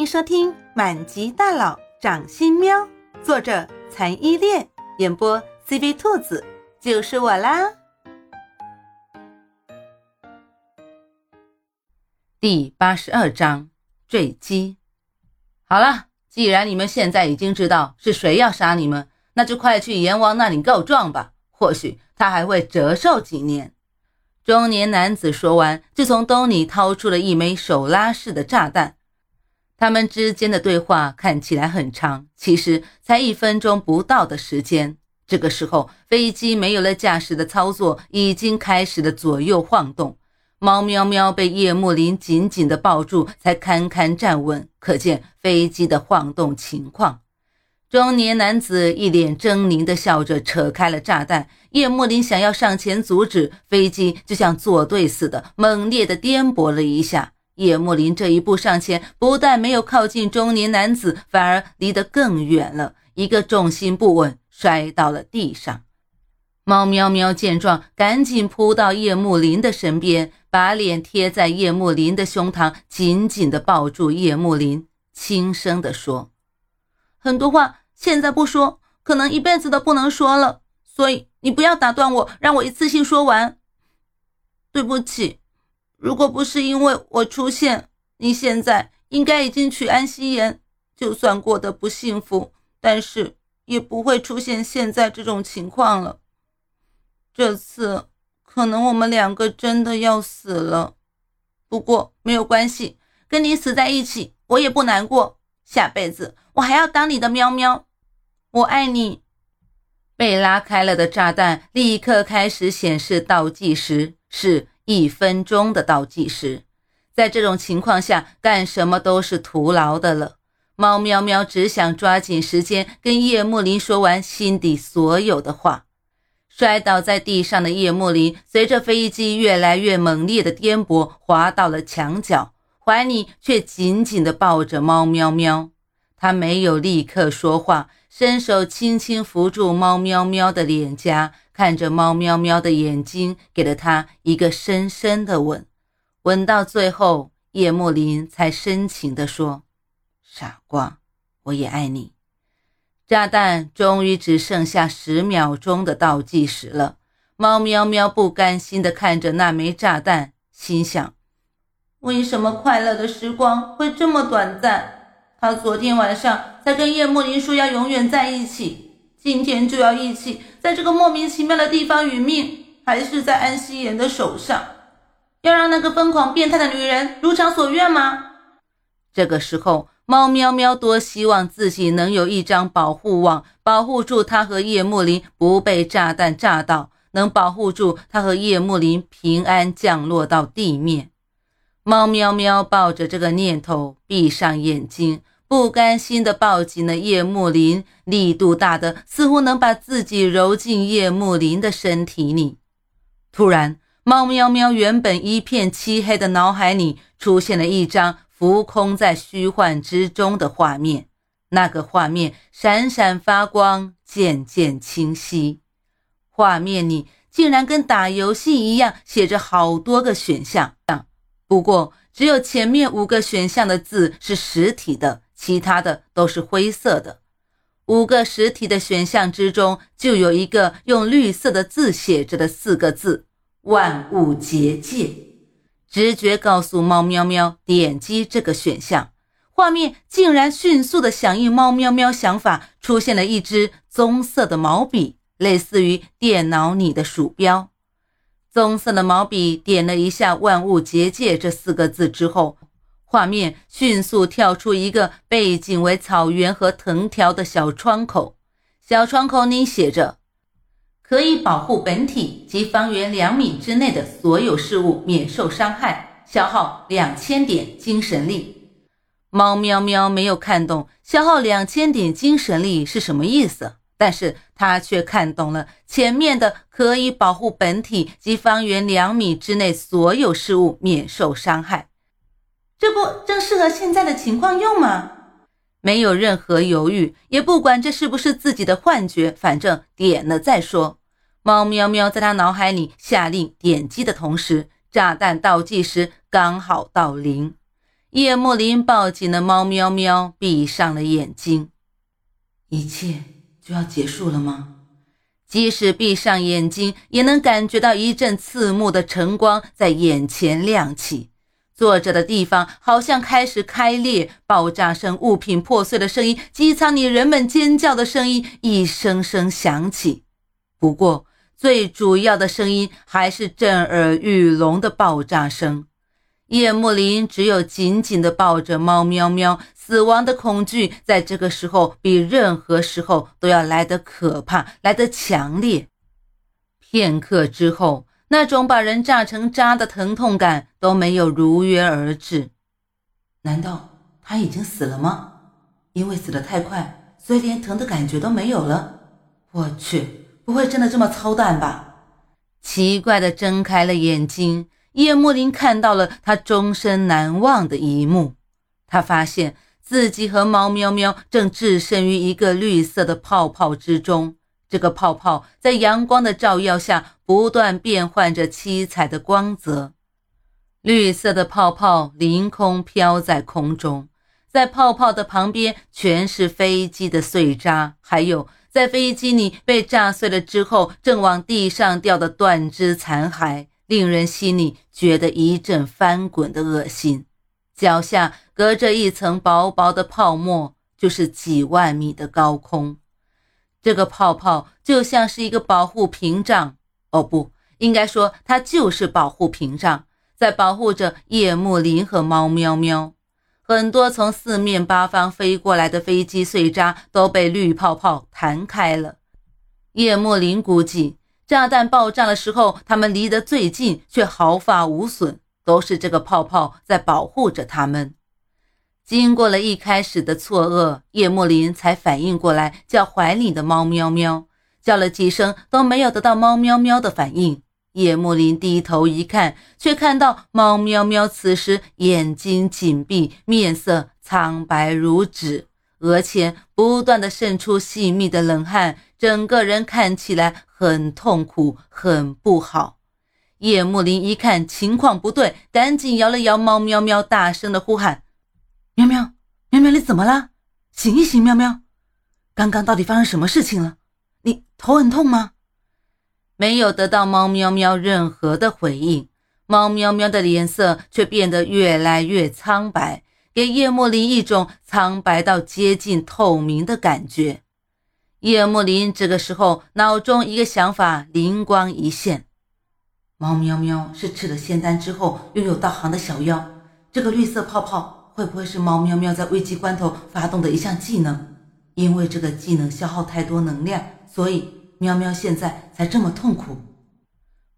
迎收听《满级大佬掌心喵》，作者残依恋，演播 CV 兔子，就是我啦。第八十二章坠机。好了，既然你们现在已经知道是谁要杀你们，那就快去阎王那里告状吧。或许他还会折寿几年。中年男子说完，就从兜里掏出了一枚手拉式的炸弹。他们之间的对话看起来很长，其实才一分钟不到的时间。这个时候，飞机没有了驾驶的操作，已经开始了左右晃动。猫喵喵被叶幕林紧紧地抱住，才堪堪站稳。可见飞机的晃动情况。中年男子一脸狰狞地笑着，扯开了炸弹。叶幕林想要上前阻止，飞机就像作对似的，猛烈地颠簸了一下。叶幕林这一步上前，不但没有靠近中年男子，反而离得更远了，一个重心不稳，摔到了地上。猫喵喵见状，赶紧扑到叶幕林的身边。把脸贴在叶幕林的胸膛，紧紧地抱住叶幕林，轻声地说：“很多话现在不说，可能一辈子都不能说了。所以你不要打断我，让我一次性说完。对不起，如果不是因为我出现，你现在应该已经娶安希言。就算过得不幸福，但是也不会出现现在这种情况了。这次。”可能我们两个真的要死了，不过没有关系，跟你死在一起我也不难过。下辈子我还要当你的喵喵，我爱你。被拉开了的炸弹立刻开始显示倒计时，是一分钟的倒计时。在这种情况下，干什么都是徒劳的了。猫喵喵只想抓紧时间跟叶幕林说完心底所有的话。摔倒在地上的叶幕林，随着飞机越来越猛烈的颠簸，滑到了墙角，怀里却紧紧地抱着猫喵喵。他没有立刻说话，伸手轻轻扶住猫喵喵的脸颊，看着猫喵喵的眼睛，给了他一个深深的吻。吻到最后，叶幕林才深情地说：“傻瓜，我也爱你。”炸弹终于只剩下十秒钟的倒计时了。猫喵喵不甘心地看着那枚炸弹，心想：为什么快乐的时光会这么短暂？他昨天晚上才跟叶幕林说要永远在一起，今天就要一起在这个莫名其妙的地方殒命，还是在安夕颜的手上？要让那个疯狂变态的女人如偿所愿吗？这个时候。猫喵喵多希望自己能有一张保护网，保护住他和叶幕林不被炸弹炸到，能保护住他和叶幕林平安降落到地面。猫喵喵抱着这个念头，闭上眼睛，不甘心地抱紧了叶幕林，力度大的似乎能把自己揉进叶幕林的身体里。突然，猫喵喵原本一片漆黑的脑海里出现了一张。浮空在虚幻之中的画面，那个画面闪闪发光，渐渐清晰。画面里竟然跟打游戏一样，写着好多个选项。不过，只有前面五个选项的字是实体的，其他的都是灰色的。五个实体的选项之中，就有一个用绿色的字写着的四个字：“万物结界”。直觉告诉猫喵喵点击这个选项，画面竟然迅速的响应猫喵喵想法，出现了一支棕色的毛笔，类似于电脑里的鼠标。棕色的毛笔点了一下“万物结界”这四个字之后，画面迅速跳出一个背景为草原和藤条的小窗口，小窗口里写着。可以保护本体及方圆两米之内的所有事物免受伤害，消耗两千点精神力。猫喵喵没有看懂消耗两千点精神力是什么意思，但是他却看懂了前面的可以保护本体及方圆两米之内所有事物免受伤害。这不正适合现在的情况用吗？没有任何犹豫，也不管这是不是自己的幻觉，反正点了再说。猫喵喵在他脑海里下令点击的同时，炸弹倒计时刚好到零。叶幕林抱紧了猫喵喵，闭上了眼睛。一切就要结束了吗？即使闭上眼睛，也能感觉到一阵刺目的晨光在眼前亮起。坐着的地方好像开始开裂，爆炸声、物品破碎的声音、机舱里人们尖叫的声音一声声响起。不过，最主要的声音还是震耳欲聋的爆炸声。叶幕林只有紧紧地抱着猫喵喵。死亡的恐惧在这个时候比任何时候都要来得可怕，来得强烈。片刻之后，那种把人炸成渣的疼痛感都没有如约而至。难道他已经死了吗？因为死得太快，所以连疼的感觉都没有了。我去，不会真的这么操蛋吧？奇怪的睁开了眼睛，叶幕林看到了他终身难忘的一幕。他发现。自己和猫喵喵正置身于一个绿色的泡泡之中，这个泡泡在阳光的照耀下不断变换着七彩的光泽。绿色的泡泡凌空飘在空中，在泡泡的旁边全是飞机的碎渣，还有在飞机里被炸碎了之后正往地上掉的断肢残骸，令人心里觉得一阵翻滚的恶心。脚下隔着一层薄薄的泡沫，就是几万米的高空。这个泡泡就像是一个保护屏障，哦，不应该说它就是保护屏障，在保护着叶幕林和猫喵喵。很多从四面八方飞过来的飞机碎渣都被绿泡泡弹开了。叶幕林估计，炸弹爆炸的时候，他们离得最近，却毫发无损。都是这个泡泡在保护着他们。经过了一开始的错愕，叶幕林才反应过来，叫怀里的猫喵喵，叫了几声都没有得到猫喵喵的反应。叶幕林低头一看，却看到猫喵喵此时眼睛紧闭，面色苍白如纸，额前不断的渗出细密的冷汗，整个人看起来很痛苦，很不好。叶幕林一看情况不对，赶紧摇了摇猫喵喵，大声的呼喊：“喵喵，喵喵，你怎么了？醒一醒，喵喵！刚刚到底发生什么事情了？你头很痛吗？”没有得到猫喵喵任何的回应，猫喵喵的脸色却变得越来越苍白，给叶幕林一种苍白到接近透明的感觉。叶幕林这个时候脑中一个想法灵光一现。猫喵喵是吃了仙丹之后拥有道行的小妖，这个绿色泡泡会不会是猫喵喵在危机关头发动的一项技能？因为这个技能消耗太多能量，所以喵喵现在才这么痛苦。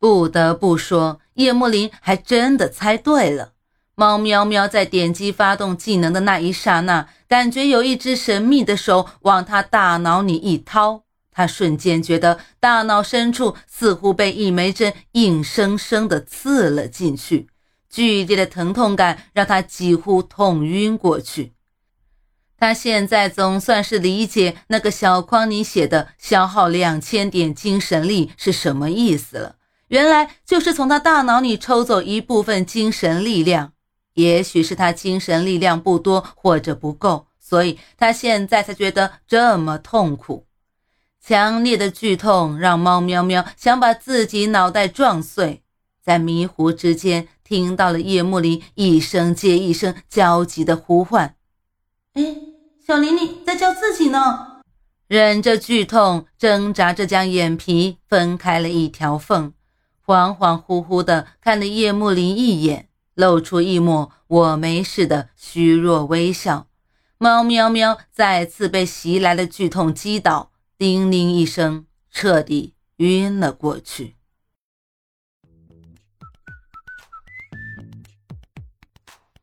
不得不说，叶幕林还真的猜对了。猫喵喵在点击发动技能的那一刹那，感觉有一只神秘的手往他大脑里一掏。他瞬间觉得大脑深处似乎被一枚针硬生生的刺了进去，剧烈的疼痛感让他几乎痛晕过去。他现在总算是理解那个小框里写的消耗两千点精神力是什么意思了，原来就是从他大脑里抽走一部分精神力量。也许是他精神力量不多或者不够，所以他现在才觉得这么痛苦。强烈的剧痛让猫喵喵想把自己脑袋撞碎，在迷糊之间听到了叶幕林一声接一声焦急的呼唤：“哎，小玲玲在叫自己呢。”忍着剧痛，挣扎着将眼皮分开了一条缝，恍恍惚惚地看了叶幕林一眼，露出一抹“我没事”的虚弱微笑。猫喵喵再次被袭来的剧痛击倒。叮铃一声，彻底晕了过去。